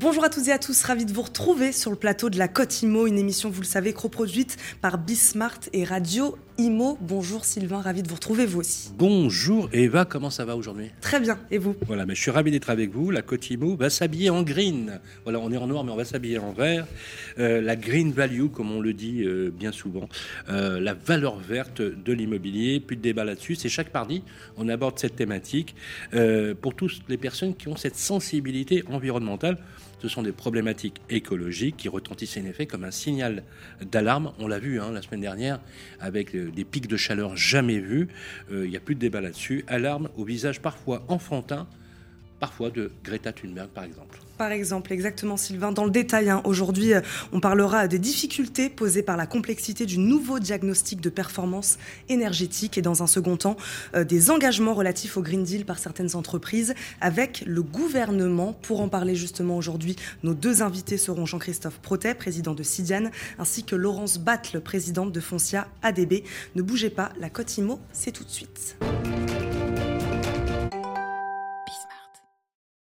Bonjour à toutes et à tous, ravi de vous retrouver sur le plateau de la Côte Imo, une émission, vous le savez, coproduite par Bismart et Radio Imo. Bonjour Sylvain, ravi de vous retrouver vous aussi. Bonjour Eva, comment ça va aujourd'hui? Très bien, et vous? Voilà, mais je suis ravi d'être avec vous. La Côte Imo va s'habiller en green. Voilà, on est en noir, mais on va s'habiller en vert. Euh, la green value, comme on le dit euh, bien souvent, euh, la valeur verte de l'immobilier. Plus de débat là-dessus. C'est chaque mardi, on aborde cette thématique pour toutes les personnes qui ont cette sensibilité environnementale. Ce sont des problématiques écologiques qui retentissent en effet comme un signal d'alarme. On l'a vu hein, la semaine dernière avec euh, des pics de chaleur jamais vus. Euh, il n'y a plus de débat là-dessus. Alarme au visage parfois enfantin, parfois de Greta Thunberg par exemple par exemple, exactement Sylvain. Dans le détail, hein, aujourd'hui, euh, on parlera des difficultés posées par la complexité du nouveau diagnostic de performance énergétique et dans un second temps, euh, des engagements relatifs au Green Deal par certaines entreprises avec le gouvernement. Pour en parler justement aujourd'hui, nos deux invités seront Jean-Christophe Protet, président de Sidiane, ainsi que Laurence Battle, présidente de Foncia ADB. Ne bougez pas, la Côte Imo, c'est tout de suite.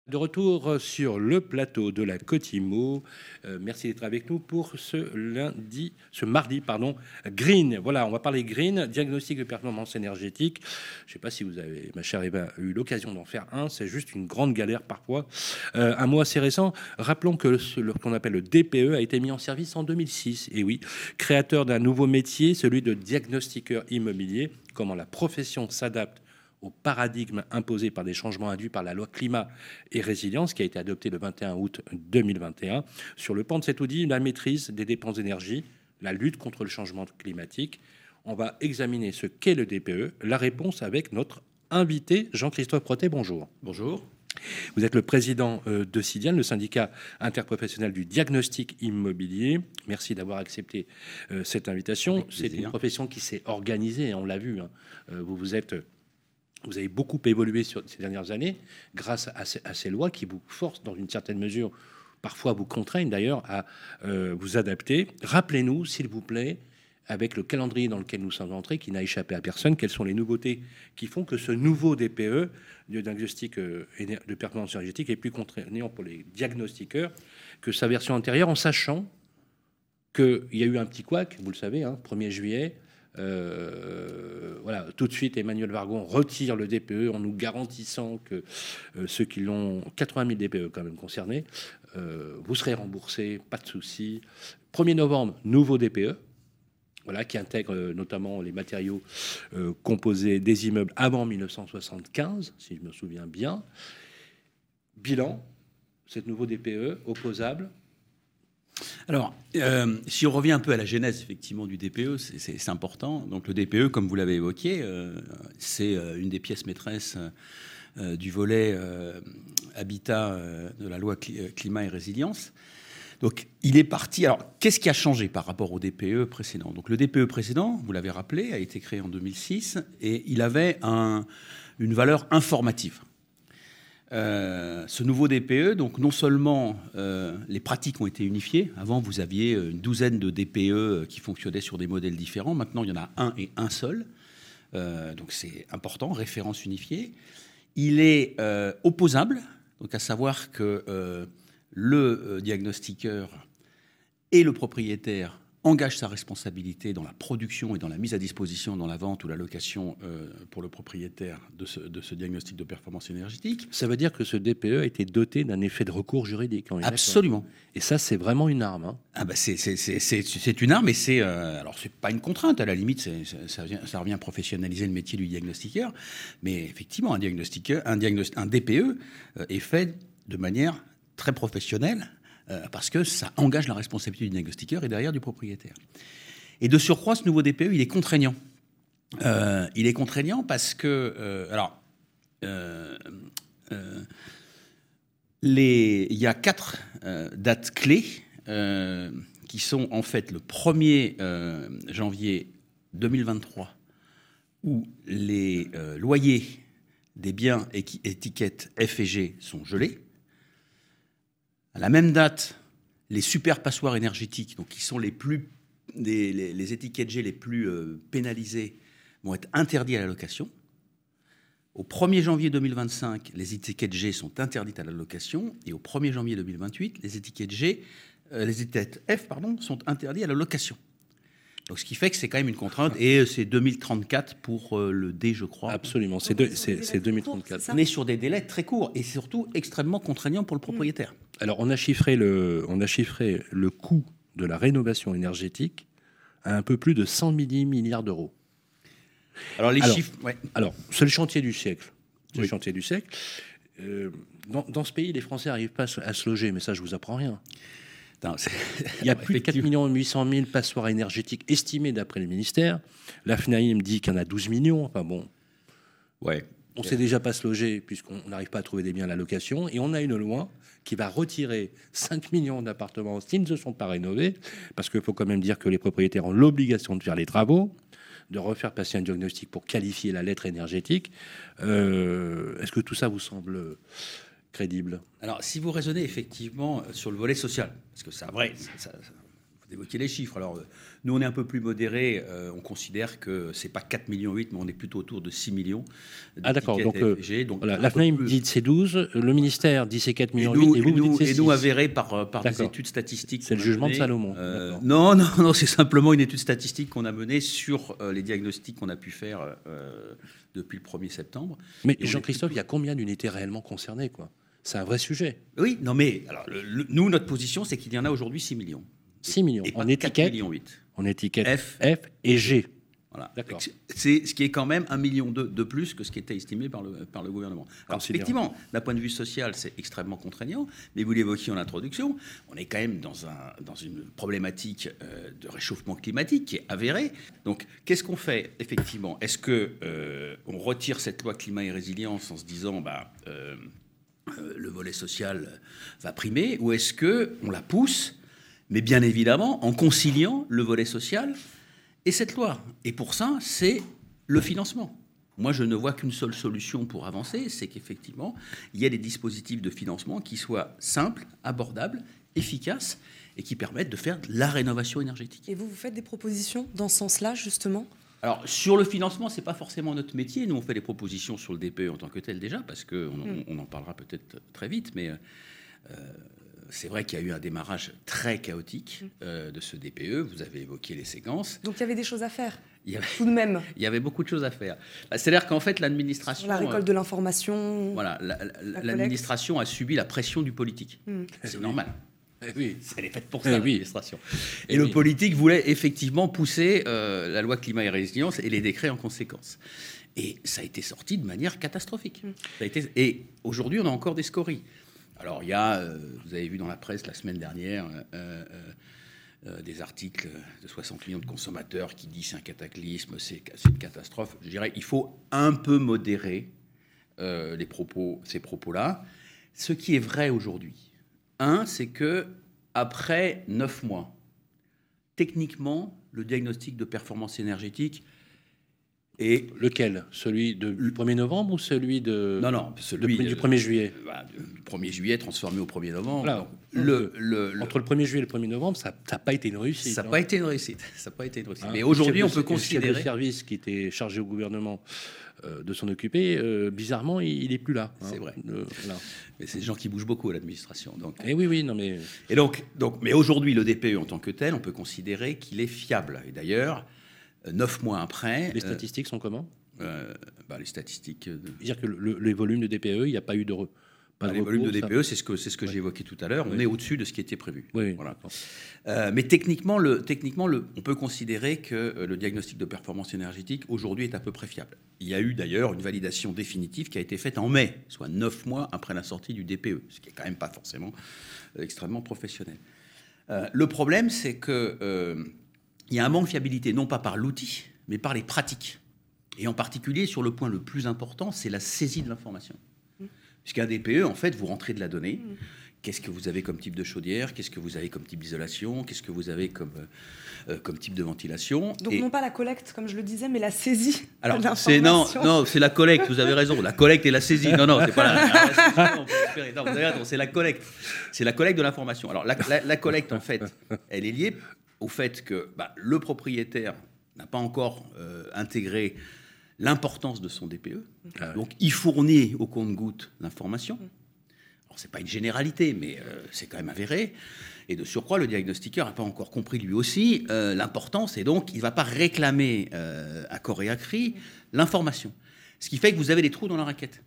De retour sur le plateau de la Cotimo. Euh, merci d'être avec nous pour ce lundi, ce mardi, pardon, green. Voilà, on va parler green, diagnostic de performance énergétique. Je ne sais pas si vous avez, ma chère Eva, eu l'occasion d'en faire un. C'est juste une grande galère parfois. Euh, un mot assez récent. Rappelons que ce qu'on appelle le DPE a été mis en service en 2006. Et oui, créateur d'un nouveau métier, celui de diagnostiqueur immobilier. Comment la profession s'adapte au paradigme imposé par des changements induits par la loi climat et résilience qui a été adoptée le 21 août 2021. Sur le pan de cet audit, la maîtrise des dépenses d'énergie, la lutte contre le changement climatique. On va examiner ce qu'est le DPE, la réponse avec notre invité Jean-Christophe Protet. Bonjour. Bonjour. Vous êtes le président euh, de Sidian, le syndicat interprofessionnel du diagnostic immobilier. Merci d'avoir accepté euh, cette invitation. C'est une profession qui s'est organisée, on l'a vu. Hein. Euh, vous vous êtes vous avez beaucoup évolué sur ces dernières années grâce à ces, lois qui vous forcent dans une certaine mesure, parfois vous contraignent d'ailleurs à euh, vous adapter. Rappelez-nous, s'il vous plaît, avec le calendrier dans lequel nous sommes entrés, qui n'a échappé à personne, quelles sont les nouveautés qui font que ce nouveau DPE, diagnostic euh, de performance énergétique, est plus contraignant pour les diagnostiqueurs que sa version antérieure, en sachant qu'il y a eu un petit couac, vous le savez, hein, 1er juillet, euh, voilà, tout de suite, Emmanuel Vargon retire le DPE en nous garantissant que euh, ceux qui l'ont, 80 000 DPE quand même concernés, euh, vous serez remboursés, pas de souci. 1er novembre, nouveau DPE. Voilà, qui intègre notamment les matériaux composés des immeubles avant 1975, si je me souviens bien. Bilan, cet nouveau DPE opposable, alors, euh, si on revient un peu à la genèse effectivement du DPE, c'est important. Donc le DPE, comme vous l'avez évoqué, euh, c'est euh, une des pièces maîtresses du volet habitat de la loi climat et résilience. Donc il est parti. Alors qu'est-ce qui a changé par rapport au DPE précédent? Donc le DPE précédent, vous l'avez rappelé, a été créé en 2006 et il avait une valeur informative. Euh, ce nouveau DPE, donc non seulement euh, les pratiques ont été unifiées, avant vous aviez une douzaine de DPE qui fonctionnaient sur des modèles différents, maintenant il y en a un et un seul, euh, donc c'est important, référence unifiée. Il est opposable, donc à savoir que le diagnostiqueur et le propriétaire engage sa responsabilité dans la production et dans la mise à disposition, dans la vente ou la location euh, pour le propriétaire de ce, diagnostic de performance énergétique. Ça veut dire que ce DPE a été doté d'un effet de recours juridique. Absolument. Et ça, c'est vraiment une arme. Hein. Ah bah c'est une arme, et c'est euh, alors c'est pas une contrainte. À la limite, ça, ça, revient à professionnaliser le métier du diagnostiqueur. Mais effectivement, un diagnostiqueur, un, un DPE euh, est fait de manière très professionnelle parce que ça engage la responsabilité du diagnostiqueur et derrière du propriétaire. Et de surcroît, ce nouveau DPE, il est contraignant. Euh, il est contraignant parce que, euh, alors, il y a quatre dates clés qui sont en fait le 1er janvier 2023 où les loyers des biens étiquettes F et G sont gelés. À la même date, les super passoires énergétiques, donc qui sont les plus les, étiquettes G les plus euh, pénalisées, vont être interdits à la location. Au 1er janvier 2025, les étiquettes G sont interdites à la location et au 1er janvier 2028, les étiquettes G, euh, les étiquettes F pardon, sont interdites à la location. Donc, ce qui fait que c'est quand même une contrainte et c'est 2034 pour euh, le D, je crois. Absolument, c'est 2034. On est sur des délais très courts et surtout extrêmement contraignants pour le propriétaire. Alors, on a chiffré le, on a chiffré le coût de la rénovation énergétique à un peu plus de 100 milliards d'euros. Alors les chiffres. Alors c'est le chantier du siècle. C'est le chantier du siècle. Euh, dans, ce pays, les Français n'arrivent pas à se loger, mais ça, je vous apprends rien. Il y a plus de 4 800 000 passoires énergétiques estimées d'après le ministère. La FNAIM dit qu'il y en a 12 millions. Enfin bon. Ouais. On ne sait déjà pas se loger puisqu'on n'arrive pas à trouver des biens à la location. Et on a une loi qui va retirer 5 millions d'appartements qui ne se sont pas rénovés, parce qu'il faut quand même dire que les propriétaires ont l'obligation de faire les travaux de refaire passer un diagnostic pour qualifier la lettre énergétique. Euh, est-ce que tout ça vous semble crédible? Alors, si vous raisonnez effectivement sur le volet social, parce que c'est vrai, ça, évoquez les chiffres. Alors, euh, nous, on est un peu plus modéré. Euh, on considère que c'est pas 4 millions 8, mais on est plutôt autour de 6 millions. Ah, d'accord. Donc, donc la FNAIM dit c'est 12, le ministère dit c'est 4 millions et nous, 8, et, vous, nous, et nous avéré par, par des études statistiques. C'est le jugement de Salomon. non, non, non, c'est simplement une étude statistique qu'on a menée sur les diagnostics qu'on a pu faire depuis le 1er septembre. Mais Jean-Christophe, il y a combien d'unités réellement concernées quoi? C'est un vrai sujet. Oui, non mais alors, nous, notre position, c'est qu'il y en a aujourd'hui 6 millions. 6 millions. en étiquette, millions 8. En étiquette F, F et G. Voilà. D'accord. C'est ce qui est quand même un million de, de, plus que ce qui était estimé par le, par le gouvernement. Alors, effectivement, d'un point de vue social, c'est extrêmement contraignant, mais vous l'évoquiez en introduction, on est quand même dans, un, dans une problématique euh, de réchauffement climatique qui est avérée. Donc, qu'est-ce qu'on fait effectivement? Est-ce que euh, on retire cette loi climat et résilience en se disant, bah, euh, le volet social va primer, ou est-ce que on la pousse mais bien évidemment en conciliant le volet social et cette loi. Et pour ça, c'est le financement. Moi, je ne vois qu'une seule solution pour avancer, c'est qu'effectivement, il y a des dispositifs de financement qui soient simples, abordables, efficaces et qui permettent de faire la rénovation énergétique. Et vous, vous faites des propositions dans ce sens-là, justement? Alors, sur le financement, ce n'est pas forcément notre métier. Nous, on fait des propositions sur le DPE en tant que tel déjà, parce qu'on mm. on en parlera peut-être très vite, mais euh, c'est vrai qu'il y a eu un démarrage très chaotique mm. euh, de ce DPE. Vous avez évoqué les séquences. Donc il y avait des choses à faire. Il y avait, tout de même. Il y avait beaucoup de choses à faire. Bah, c'est-à-dire qu'en fait, l'administration. La récolte de l'information. Voilà, l'administration a subi la pression du politique. Mm. C'est normal. Eh oui, elle est faite pour eh ça, l'administration. Et, le politique voulait effectivement pousser euh, la loi climat et résilience et les décrets en conséquence. Et ça a été sorti de manière catastrophique. Mm. Ça a été, et aujourd'hui, on a encore des scories. Alors, il y a, euh, vous avez vu dans la presse la semaine dernière, euh, euh, des articles de 60 millions de consommateurs qui disent c'est un cataclysme, c'est une catastrophe. Je dirais il faut un peu modérer les propos, ces propos-là. Ce qui est vrai aujourd'hui, un, c'est que après neuf mois, techniquement, le diagnostic de performance énergétique et lequel? Celui du 1er novembre ou celui de Non non, celui du 1er juillet? Bah, du 1er juillet transformé au 1er novembre. le, entre le 1er juillet et le 1er novembre, ça n'a pas été une réussite. Ça n'a pas été une réussite. Ça pas été une réussite. Hein, Mais aujourd'hui, on peut considérer le service qui était chargé au gouvernement euh, de s'en occuper, euh, bizarrement, il n'est plus là. Hein. C'est vrai. mais c'est des gens qui bougent beaucoup à l'administration. Donc. Et eh oui, oui, non mais. Et donc, donc, mais aujourd'hui, le DPE en tant que tel, on peut considérer qu'il est fiable. Et d'ailleurs, neuf mois après. Les euh, statistiques sont comment? euh, bah, Les statistiques. De... dire que les volumes de DPE, il n'y a pas eu de. Pas bah, les volumes de DPE, c'est ce que, c'est ce que j'ai évoqué tout à l'heure. On est au-dessus de ce qui était prévu. Oui, voilà. Euh, mais techniquement, le, techniquement le, on peut considérer que le diagnostic de performance énergétique aujourd'hui est à peu près fiable. Il y a eu d'ailleurs une validation définitive qui a été faite en mai, soit neuf mois après la sortie du DPE, ce qui est quand même pas forcément extrêmement professionnel. le problème, c'est que il y a un manque de fiabilité, non pas par l'outil, mais par les pratiques. Et en particulier, sur le point le plus important, c'est la saisie de l'information. Mmh. Puisqu'un DPE, en fait, vous rentrez de la donnée. Mmh. Qu'est-ce que vous avez comme type de chaudière? Qu'est-ce que vous avez comme type d'isolation? Qu'est-ce que vous avez comme, euh, euh, comme type de ventilation? Donc non pas la collecte, comme je le disais, mais la saisie. Alors c'est non, non, c'est la collecte. Vous avez raison. La collecte et la saisie. Non, non, c'est pas la. non, c'est la collecte. C'est la collecte de l'information. Alors la, la, collecte, en fait, elle est liée au fait que bah, le propriétaire n'a pas encore euh, intégré l'importance de son DPE. Ah Donc, il fournit au compte-goutte l'information. Alors, ce n'est pas une généralité, mais euh, c'est quand même avéré. Et de surcroît, le diagnostiqueur n'a pas encore compris lui aussi euh, l'importance, et donc il ne va pas réclamer à corps et à cri l'information. Ce qui fait que vous avez des trous dans la raquette.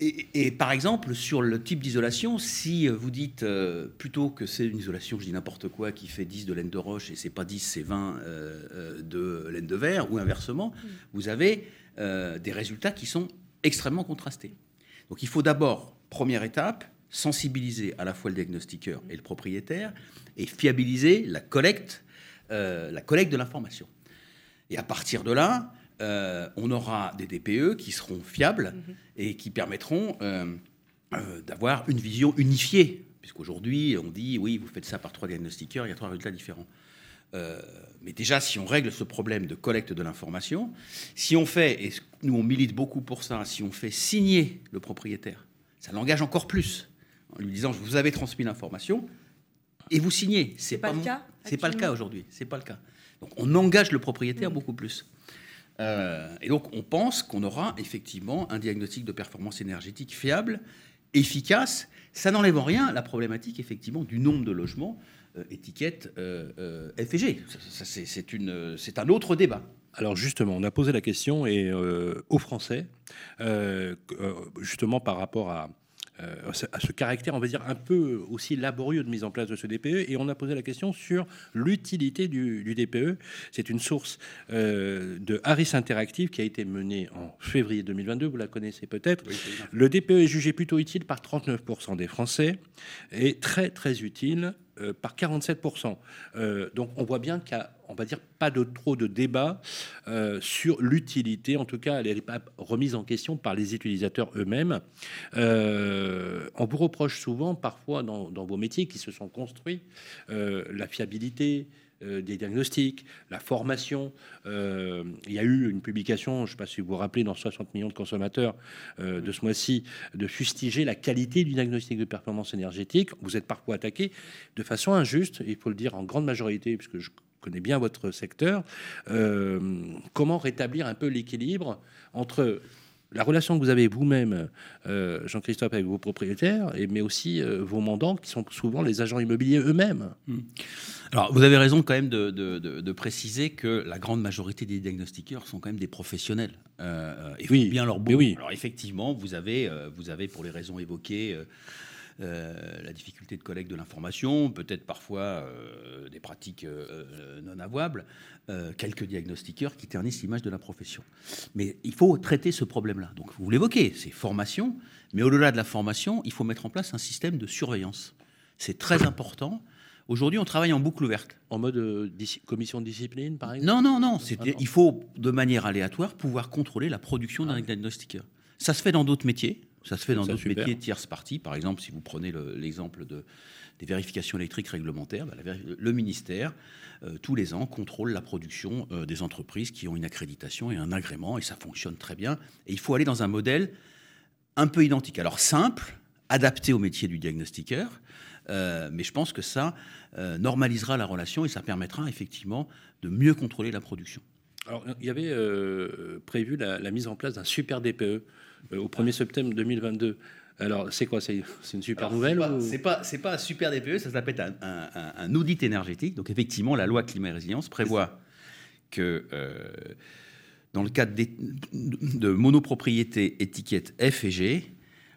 Et, par exemple, sur le type d'isolation, si vous dites plutôt que c'est une isolation, je dis n'importe quoi, qui fait 10 de laine de roche et c'est pas 10, c'est 20 de laine de verre, ou inversement, mm. vous avez des résultats qui sont extrêmement contrastés. Donc il faut d'abord, première étape, sensibiliser à la fois le diagnostiqueur et le propriétaire et fiabiliser la collecte, euh, la collecte de l'information. Et à partir de là, euh, on aura des DPE qui seront fiables mhm. et qui permettront euh, d'avoir une vision unifiée. Puisqu'aujourd'hui, on dit, oui, vous faites ça par trois diagnostiqueurs, il y a trois résultats différents. mais déjà, si on règle ce problème de collecte de l'information, si on fait, et nous on milite beaucoup pour ça, si on fait signer le propriétaire, ça l'engage encore plus en lui disant vous avez transmis l'information et vous signez. C'est pas, pas, le cas. C'est pas le cas aujourd'hui. C'est pas le cas. Donc on engage le propriétaire mm. beaucoup plus. Euh, et donc on pense qu'on aura effectivement un diagnostic de performance énergétique fiable, efficace. Ça n'enlève en rien la problématique effectivement du nombre de logements euh, étiquette euh, FG. C'est un autre débat. Alors justement, on a posé la question et aux Français, justement par rapport à, euh, à ce caractère, on va dire, un peu aussi laborieux de mise en place de ce DPE. Et on a posé la question sur l'utilité du, DPE. C'est une source euh, de Harris Interactive qui a été menée en février 2022, vous la connaissez peut-être. le DPE est jugé plutôt utile par 39% des Français et très très utile euh, par 47%. Euh, donc on voit bien qu'il a, on va dire, pas de trop de débat euh, sur l'utilité. En tout cas, elle n'est pas remise en question par les utilisateurs eux-mêmes. on vous reproche souvent, parfois, dans, vos métiers qui se sont construits, la fiabilité, des diagnostics, la formation. Euh, il y a eu une publication, je ne sais pas si vous vous rappelez, dans 60 millions de consommateurs euh, de ce mois-ci, de fustiger la qualité du diagnostic de performance énergétique. Vous êtes parfois attaqué de façon injuste, il faut le dire en grande majorité, puisque je connais bien votre secteur. comment rétablir un peu l'équilibre entre la relation que vous avez vous-même, euh, Jean-Christophe, avec vos propriétaires, et, mais aussi euh, vos mandants, qui sont souvent les agents immobiliers eux-mêmes. Hmm. Alors, vous avez raison quand même de, préciser que la grande majorité des diagnostiqueurs sont quand même des professionnels. Euh, et oui, bien leur. Oui. Alors, effectivement, vous avez, vous avez, pour les raisons évoquées, euh, la difficulté de collecte de l'information, peut-être parfois euh, des pratiques euh, non avouables, quelques diagnostiqueurs qui ternissent l'image de la profession. Mais il faut traiter ce problème-là. Donc vous l'évoquez, c'est formation, mais au-delà de la formation, il faut mettre en place un système de surveillance. C'est très important. Aujourd'hui, on travaille en boucle ouverte. En mode commission de discipline, par exemple? Non, non, non. il faut, de manière aléatoire, pouvoir contrôler la production d'un ah diagnostiqueur. Ça se fait dans d'autres métiers. Ça se fait dans d'autres métiers tierces parties. Par exemple, si vous prenez l'exemple de, des vérifications électriques réglementaires, bah, le ministère, euh, tous les ans, contrôle la production euh, des entreprises qui ont une accréditation et un agrément, et ça fonctionne très bien. Et il faut aller dans un modèle un peu identique. Alors simple, adapté au métier du diagnostiqueur, euh, mais je pense que ça normalisera la relation et ça permettra effectivement de mieux contrôler la production. Alors, il y avait prévu la, la, mise en place d'un super DPE au 1er septembre 2022. Alors, c'est quoi C'est une super nouvelle C'est pas, pas, un super DPE, ça s'appelle un, un, audit énergétique. Donc, effectivement, la loi climat et résilience prévoit que euh, dans le cadre de monopropriété étiquette F et G,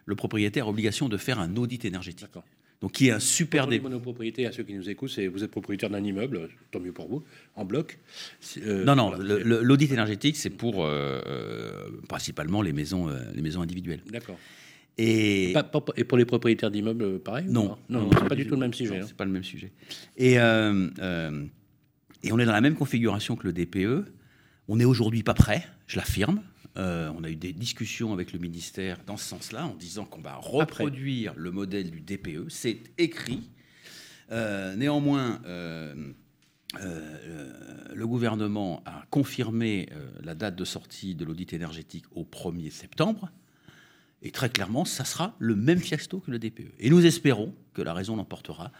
le propriétaire a obligation de faire un audit énergétique. Donc, qui est un super Pour les monopropriétés, à ceux qui nous écoutent, c'est vous êtes propriétaire d'un immeuble, tant mieux pour vous, en bloc. Euh, non, non, l'audit énergétique, c'est pour euh, euh, principalement les maisons, les maisons individuelles. D'accord. Et... et pour les propriétaires d'immeubles, pareil Non, non, non, c'est pas du tout le même sujet. Hein. C'est pas le même sujet. Et, et on est dans la même configuration que le DPE. On n'est aujourd'hui pas prêt, je l'affirme. Euh, on a eu des discussions avec le ministère dans ce sens-là, en disant qu'on va reproduire le modèle du DPE. C'est écrit. Euh, néanmoins, euh, le gouvernement a confirmé la date de sortie de l'audit énergétique au 1er septembre. Et très clairement, ça sera le même fiasco que le DPE. Et nous espérons que la raison l'emportera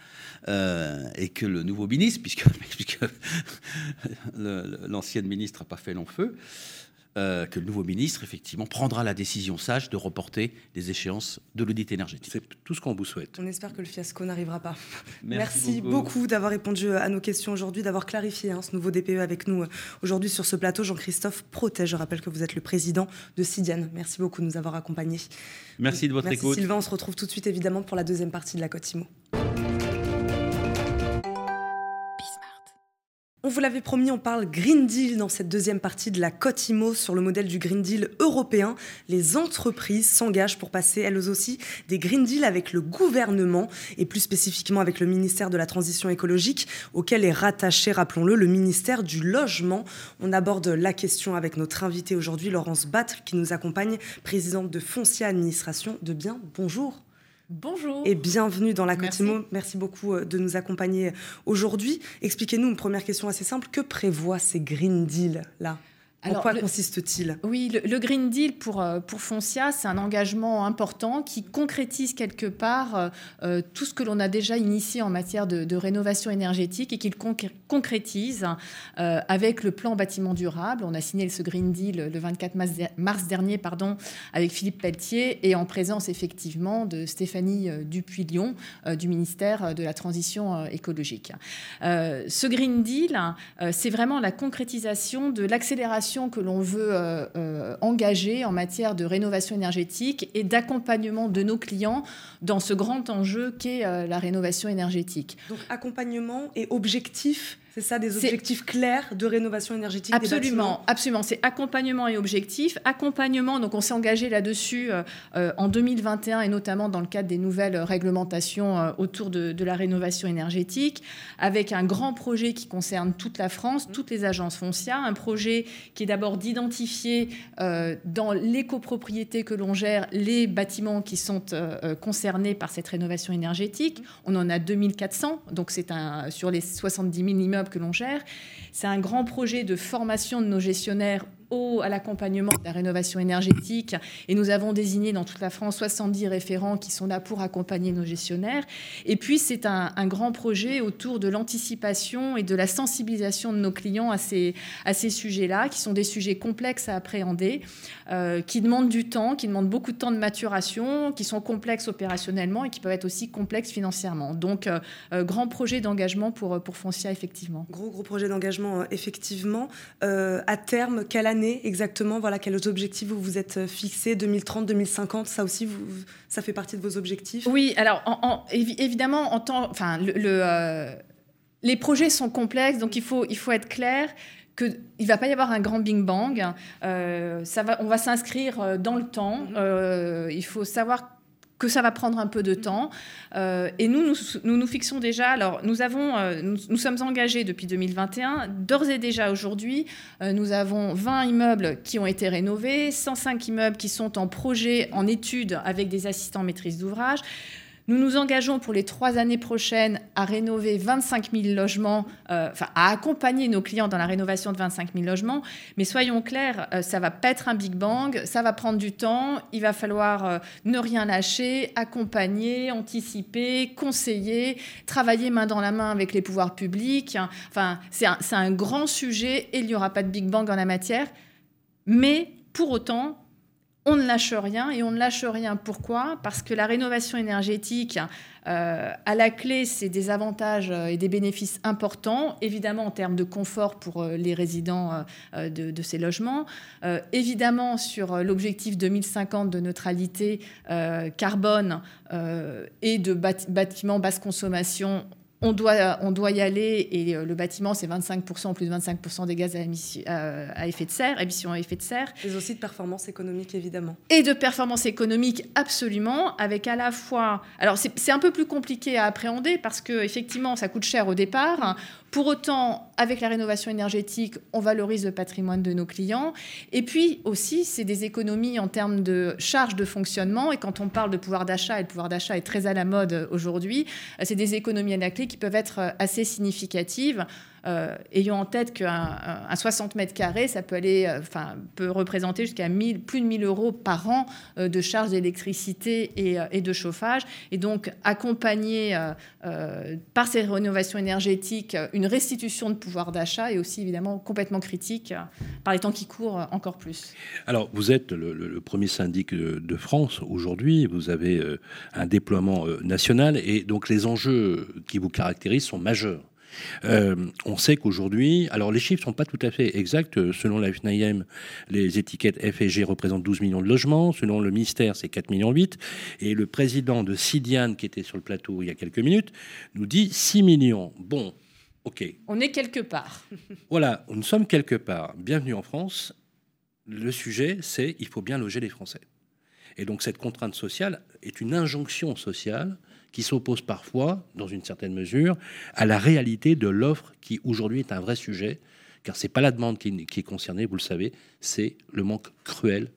et que le nouveau ministre, puisque, puisque l'ancienne ministre n'a pas fait long feu, euh, que le nouveau ministre, effectivement, prendra la décision sage de reporter les échéances de l'audit énergétique. C'est tout ce qu'on vous souhaite. On espère que le fiasco n'arrivera pas. Merci, beaucoup, d'avoir répondu à nos questions aujourd'hui, d'avoir clarifié hein, ce nouveau DPE avec nous euh, aujourd'hui sur ce plateau. Jean-Christophe Protège, je rappelle que vous êtes le président de Sidiane. Merci beaucoup de nous avoir accompagnés. Merci de votre Merci écoute. Sylvain, on se retrouve tout de suite évidemment pour la deuxième partie de la Cotimo. On vous l'avait promis, on parle Green Deal dans cette deuxième partie de la Cotimo sur le modèle du Green Deal européen. Les entreprises s'engagent pour passer elles aussi des Green Deal avec le gouvernement et plus spécifiquement avec le ministère de la Transition écologique auquel est rattaché, rappelons-le, le ministère du Logement. On aborde la question avec notre invité aujourd'hui, Laurence Batt, qui nous accompagne, présidente de Foncia Administration de Biens. Bonjour. Bonjour. Et bienvenue dans la Cotimo. Merci. Merci beaucoup euh, de nous accompagner aujourd'hui. Expliquez-nous une première question assez simple. Que prévoit ces Green Deal là? En quoi consiste-t-il? Oui, le, le, Green Deal pour, euh, pour Foncia, c'est un engagement important qui concrétise quelque part euh, tout ce que l'on a déjà initié en matière de, de rénovation énergétique et qu'il concrétise euh, avec le plan bâtiment durable. On a signé ce Green Deal le 24 mars, mars dernier pardon, avec Philippe Pelletier et en présence effectivement de Stéphanie Dupuis-Lyon du ministère de la Transition écologique. ce Green Deal, c'est vraiment la concrétisation de l'accélération que l'on veut euh, euh, engager en matière de rénovation énergétique et d'accompagnement de nos clients dans ce grand enjeu qu'est euh, la rénovation énergétique. Donc accompagnement et objectif c'est ça, des objectifs clairs de rénovation énergétique Absolument, absolument. C'est accompagnement et objectif. Accompagnement, donc on s'est engagé là-dessus euh, euh, en 2021 et notamment dans le cadre des nouvelles réglementations euh, autour de, de, la rénovation énergétique, avec un grand projet qui concerne toute la France, toutes les agences foncières. Un projet qui est d'abord d'identifier euh, dans les copropriétés que l'on gère les bâtiments qui sont concernés par cette rénovation énergétique. On en a 2400, donc c'est un sur les 70 000 immeubles que l'on gère. C'est un grand projet de formation de nos gestionnaires au, à l'accompagnement de la rénovation énergétique. Et nous avons désigné dans toute la France 70 référents qui sont là pour accompagner nos gestionnaires. Et puis, c'est un, grand projet autour de l'anticipation et de la sensibilisation de nos clients à ces, à ces sujets-là, qui sont des sujets complexes à appréhender, euh, qui demandent du temps, qui demandent beaucoup de temps de maturation, qui sont complexes opérationnellement et qui peuvent être aussi complexes financièrement. Donc, euh, euh, grand projet d'engagement pour, pour Foncia, effectivement. Gros, gros projet d'engagement, effectivement. à terme, quelle année exactement Voilà, quels objectifs vous vous êtes fixés 2030, 2050 Ça aussi, vous, ça fait partie de vos objectifs? Oui, alors en, en, évidemment, en temps, enfin, le, le euh, les projets sont complexes, donc il faut, il faut être clair qu'il ne va pas y avoir un grand Big Bang. Euh, ça va, on va s'inscrire dans le temps. Euh, il faut savoir que ça va prendre un peu de temps. Euh, et nous, nous, nous, fixons déjà, alors nous, avons, euh, nous, sommes engagés depuis 2021, d'ores et déjà aujourd'hui, euh, nous avons 20 immeubles qui ont été rénovés, 105 immeubles qui sont en projet, en étude avec des assistants maîtrise d'ouvrage. Nous nous engageons pour les trois années prochaines à rénover 25 000 logements, euh, enfin à accompagner nos clients dans la rénovation de 25 000 logements. Mais soyons clairs, euh, ça va pas être un big bang, ça va prendre du temps. Il va falloir euh, ne rien lâcher, accompagner, anticiper, conseiller, travailler main dans la main avec les pouvoirs publics. Enfin, c'est un, un grand sujet et il n'y aura pas de big bang en la matière. Mais pour autant, on ne lâche rien et on ne lâche rien. Pourquoi? Parce que la rénovation énergétique, euh, à la clé, c'est des avantages et des bénéfices importants, évidemment en termes de confort pour les résidents euh, de, ces logements, euh, évidemment sur l'objectif 2050 de neutralité euh, carbone euh, et de bâtiments basse consommation on doit, on doit y aller et le bâtiment, c'est 25%, plus de 25% des gaz à, émission, à, à, effet de serre, émissions à effet de serre. Mais aussi de performance économique, évidemment. Et de performance économique, absolument, avec à la fois... Alors, c'est un peu plus compliqué à appréhender parce que effectivement, ça coûte cher au départ. Pour autant, avec la rénovation énergétique, on valorise le patrimoine de nos clients. Et puis aussi, c'est des économies en termes de charges de fonctionnement. Et quand on parle de pouvoir d'achat, et le pouvoir d'achat est très à la mode aujourd'hui, c'est des économies à la clé qui peuvent être assez significatives. Ayant en tête qu'un 60 mètres carrés, ça peut aller, enfin, peut représenter jusqu'à plus de 1000 euros par an de charges d'électricité et, et, de chauffage. Et donc, accompagner par ces rénovations énergétiques une restitution de pouvoir d'achat est aussi évidemment complètement critique par les temps qui courent encore plus. Alors, vous êtes le, premier syndic de, France aujourd'hui, vous avez euh, un déploiement euh, national et donc les enjeux qui vous caractérisent sont majeurs. Euh, on sait qu'aujourd'hui, alors les chiffres sont pas tout à fait exacts. Selon la FNIM, les étiquettes F et G représentent 12 millions de logements. Selon le ministère, c'est 4 millions 8. Et le président de Sidian, qui était sur le plateau il y a quelques minutes, nous dit 6 millions. Bon, ok. On est quelque part. voilà, nous sommes quelque part. Bienvenue en France le sujet, c'est il faut bien loger les Français. Et donc cette contrainte sociale est une injonction sociale qui s'oppose parfois, dans une certaine mesure, à la réalité de l'offre qui aujourd'hui est un vrai sujet, car c'est pas la demande qui, qui, est concernée, vous le savez, c'est le manque cruel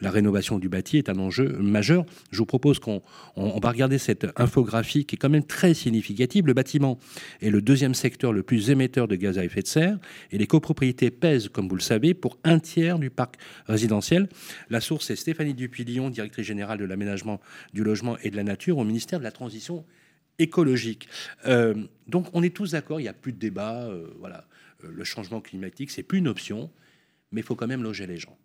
la rénovation du bâti est un enjeu majeur. Je vous propose qu'on va regarder cette infographie qui est quand même très significative. Le bâtiment est le deuxième secteur le plus émetteur de gaz à effet de serre et les copropriétés pèsent, comme vous le savez, pour un tiers du parc résidentiel. La source est Stéphanie Dupillon, directrice générale de l'aménagement du logement et de la nature au ministère de la Transition écologique. Euh, donc on est tous d'accord, il n'y a plus de débat. Euh, voilà, euh, le changement climatique, c'est plus une option, mais il faut quand même loger les gens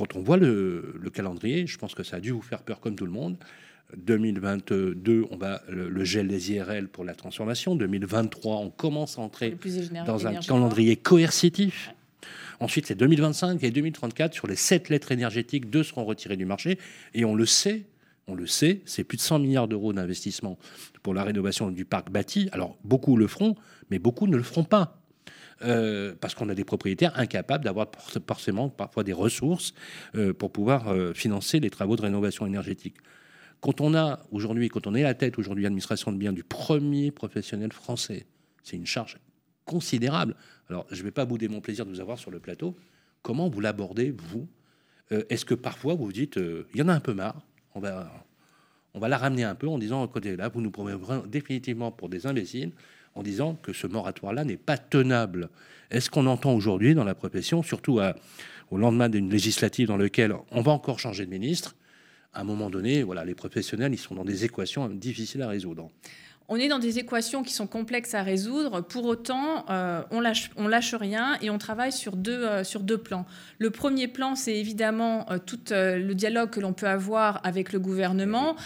quand on voit le, calendrier, je pense que ça a dû vous faire peur comme tout le monde. 2022, on va le, gel des IRL pour la transformation. 2023, on commence à entrer dans un calendrier coercitif. Ensuite, c'est 2025 et 2034 sur les sept lettres énergétiques, deux seront retirés du marché. Et on le sait, on le sait, c'est plus de 100 milliards d'euros d'investissement pour la rénovation du parc bâti. Alors, beaucoup le feront, mais beaucoup ne le feront pas. Euh, parce qu'on a des propriétaires incapables d'avoir forcément parfois des ressources euh, pour pouvoir euh, financer les travaux de rénovation énergétique. Quand on a aujourd'hui, quand on est à la tête aujourd'hui administration de biens du premier professionnel français, c'est une charge considérable. Alors, je ne vais pas bouder mon plaisir de vous avoir sur le plateau. Comment vous l'abordez, vous? Est-ce que parfois vous vous dites, il y en a un peu marre, on va, on va la ramener un peu en disant, côté là, vous nous promettez définitivement pour des imbéciles, en disant que ce moratoire-là n'est pas tenable. Est-ce qu'on entend aujourd'hui dans la profession, surtout au lendemain d'une législative dans laquelle on va encore changer de ministre, à un moment donné, voilà, les professionnels, ils sont dans des équations difficiles à résoudre on est dans des équations qui sont complexes à résoudre. Pour autant, euh, on lâche, on lâche rien et on travaille sur deux, euh, sur deux plans. Le premier plan, c'est évidemment euh, tout le dialogue que l'on peut avoir avec le gouvernement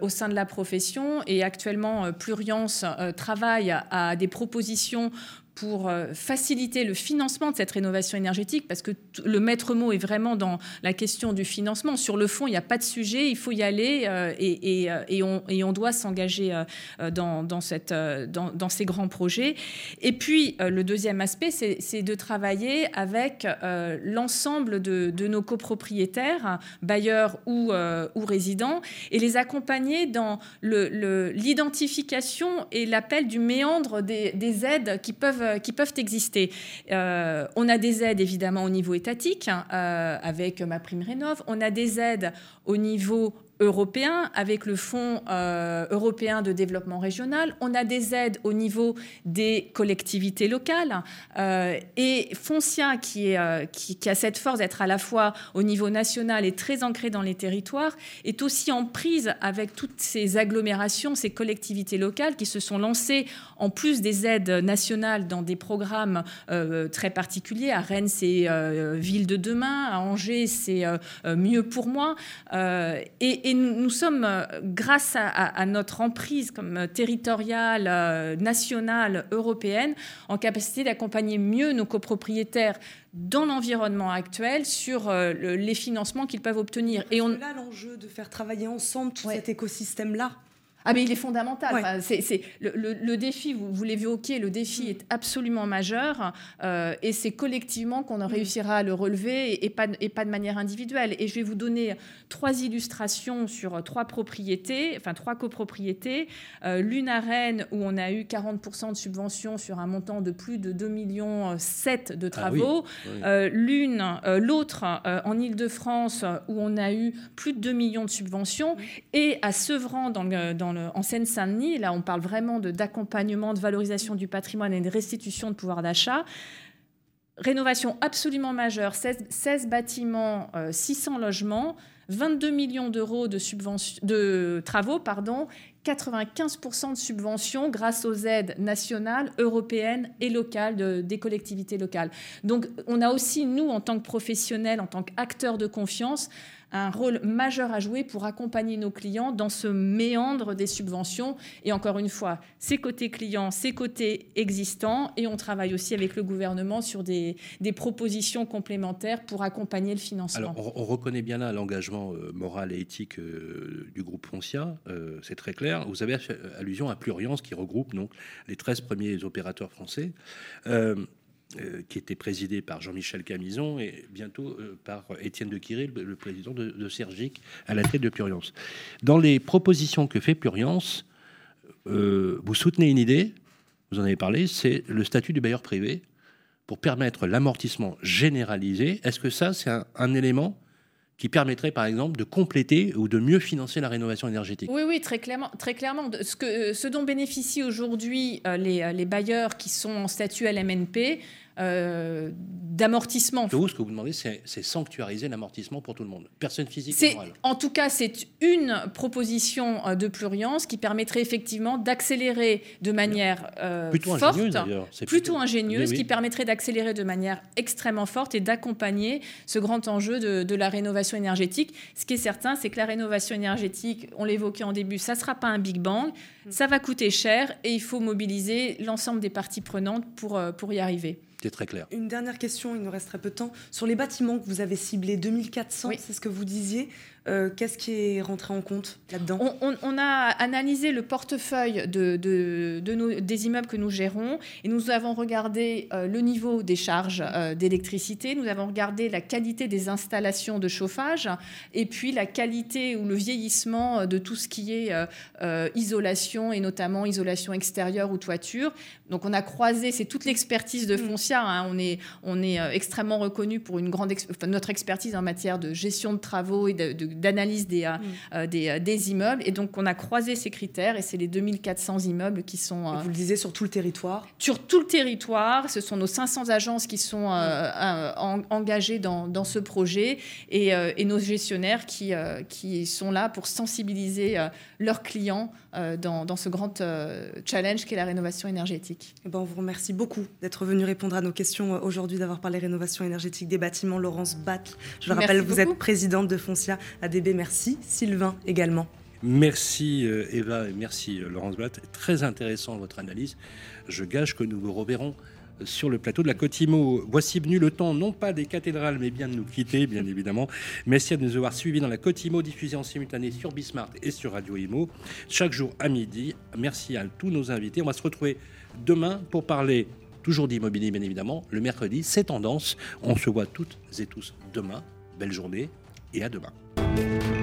au sein de la profession. Et actuellement, Pluriance travaille à des propositions pour euh, faciliter le financement de cette rénovation énergétique, parce que le maître mot est vraiment dans la question du financement. Sur le fond, il n'y a pas de sujet, il faut y aller euh, et, euh, et, on, doit s'engager dans, ces grands projets. Et puis, le deuxième aspect, c'est de travailler avec l'ensemble de, nos copropriétaires, bailleurs ou, résidents, et les accompagner dans l'identification et l'appel du méandre des aides qui peuvent euh, qui peuvent exister. Euh, on a des aides évidemment au niveau étatique hein, euh, avec ma prime rénov. On a des aides au niveau européen avec le Fonds euh, européen de développement régional. On a des aides au niveau des collectivités locales. Euh, et Foncia, euh, qui, a cette force d'être à la fois au niveau national et très ancré dans les territoires, est aussi en prise avec toutes ces agglomérations, ces collectivités locales qui se sont lancées, en plus des aides nationales, dans des programmes très particuliers. À Rennes, c'est Ville de demain. À Angers, c'est Mieux pour moi. Et nous, sommes, euh, grâce à, notre emprise comme euh, territoriale, euh, nationale, européenne, en capacité d'accompagner mieux nos copropriétaires dans l'environnement actuel sur les financements qu'ils peuvent obtenir. Et on... Là, l'enjeu de faire travailler ensemble tout cet écosystème-là. Ah mais il est fondamental. c'est, le, défi, vous, vous l'évoquez, le défi est absolument majeur euh, et c'est collectivement qu'on en mm. réussira à le relever et, pas, et pas de manière individuelle. Et je vais vous donner trois illustrations sur trois propriétés, enfin trois copropriétés. Euh, L'une à Rennes où on a eu 40% de subventions sur un montant de plus de 2 millions 7 de ah travaux. Euh, l'une, l'autre en Ile-de-France où on a eu plus de 2 millions de subventions et à Sevran dans le, dans en Seine-Saint-Denis. Là, on parle vraiment d'accompagnement, de, valorisation du patrimoine et de restitution de pouvoir d'achat. Rénovation absolument majeure, 16, bâtiments, 600 logements. 22 millions d'euros de, de travaux pardon, 95% de subventions grâce aux aides nationales, européennes et locales des collectivités locales. Donc on a aussi, nous, en tant que professionnels, en tant qu'acteurs de confiance, un rôle majeur à jouer pour accompagner nos clients dans ce méandre des subventions. Et encore une fois, ces côtés clients, ces côtés existants. Et on travaille aussi avec le gouvernement sur des, propositions complémentaires pour accompagner le financement. Alors, on, reconnaît bien là l'engagement euh, moral et éthique euh, du groupe Foncia. Euh, c'est très clair. Vous avez allusion à Pluriance qui regroupe donc les 13 premiers opérateurs français. Euh, qui était présidé par Jean-Michel Camison et bientôt euh, par Étienne de Quiré, le, président de, de, Sergic, à la tête de Pluriance. Dans les propositions que fait Pluriance, euh, vous soutenez une idée, vous en avez parlé, c'est le statut du bailleur privé pour permettre l'amortissement généralisé. Est-ce que ça, c'est un élément qui permettrait par exemple de compléter ou de mieux financer la rénovation énergétique? Oui, oui, très clairement. Très clairement. Ce, dont bénéficient aujourd'hui les, les, bailleurs qui sont en statut LMNP, euh, d'amortissement. Vous, ce que vous demandez, c'est sanctuariser l'amortissement pour tout le monde, personne physique et En tout cas, c'est une proposition de Pluriance qui permettrait effectivement d'accélérer de manière plutôt forte, ingénieuse, plutôt, ingénieuse, qui permettrait d'accélérer de manière extrêmement forte et d'accompagner ce grand enjeu de, de la rénovation énergétique. Ce qui est certain, c'est que la rénovation énergétique, on l'évoquait en début, ça ne sera pas un Big Bang, mm. ça va coûter cher et il faut mobiliser l'ensemble des parties prenantes pour, euh, pour y arriver. C'est très clair. Une dernière question, il nous reste très peu de temps. Sur les bâtiments que vous avez ciblés, 2400, c'est ce que vous disiez. Euh, qu'est-ce qui est rentré en compte là-dedans on, a analysé le portefeuille de, de, des immeubles que nous gérons et nous avons regardé euh, le niveau des charges euh, d'électricité, nous avons regardé la qualité des installations de chauffage et puis la qualité ou le vieillissement de tout ce qui est isolation et notamment isolation extérieure ou toiture. Donc on a croisé, c'est toute l'expertise de mm. Foncia. Hein. on est, on est extrêmement reconnu pour une grande notre expertise en matière de gestion de travaux et de d'analyse des, euh, mm. euh, des, euh, des, immeubles. Et donc, on a croisé ces critères et c'est les 2400 immeubles qui sont. vous le disiez, sur tout le territoire Sur tout le territoire. Ce sont nos 500 agences qui sont engagées dans, dans, ce projet et, et nos gestionnaires qui, qui sont là pour sensibiliser leurs clients dans, dans, ce grand challenge qu'est la rénovation énergétique. Eh ben, on vous remercie beaucoup d'être venu répondre à nos questions aujourd'hui, d'avoir parlé rénovation énergétique des bâtiments. Laurence Batt, je le rappelle, vous êtes présidente de Foncia ADB. Merci. Sylvain également. Merci euh, Eva et merci euh, Laurence Blatt. Très intéressant votre analyse. Je gage que nous vous reverrons euh, sur le plateau de la Cotimo. Voici venu le temps, non pas des cathédrales, mais bien de nous quitter, bien évidemment. Merci de nous avoir suivis dans la Cotimo, diffusée en simultané sur Bismart et sur Radio Imo, chaque jour à midi. Merci à tous nos invités. On va se retrouver demain pour parler toujours d'immobilier, bien évidemment. Le mercredi, c'est tendance. On se voit toutes et tous demain. Belle journée et à demain. Bye.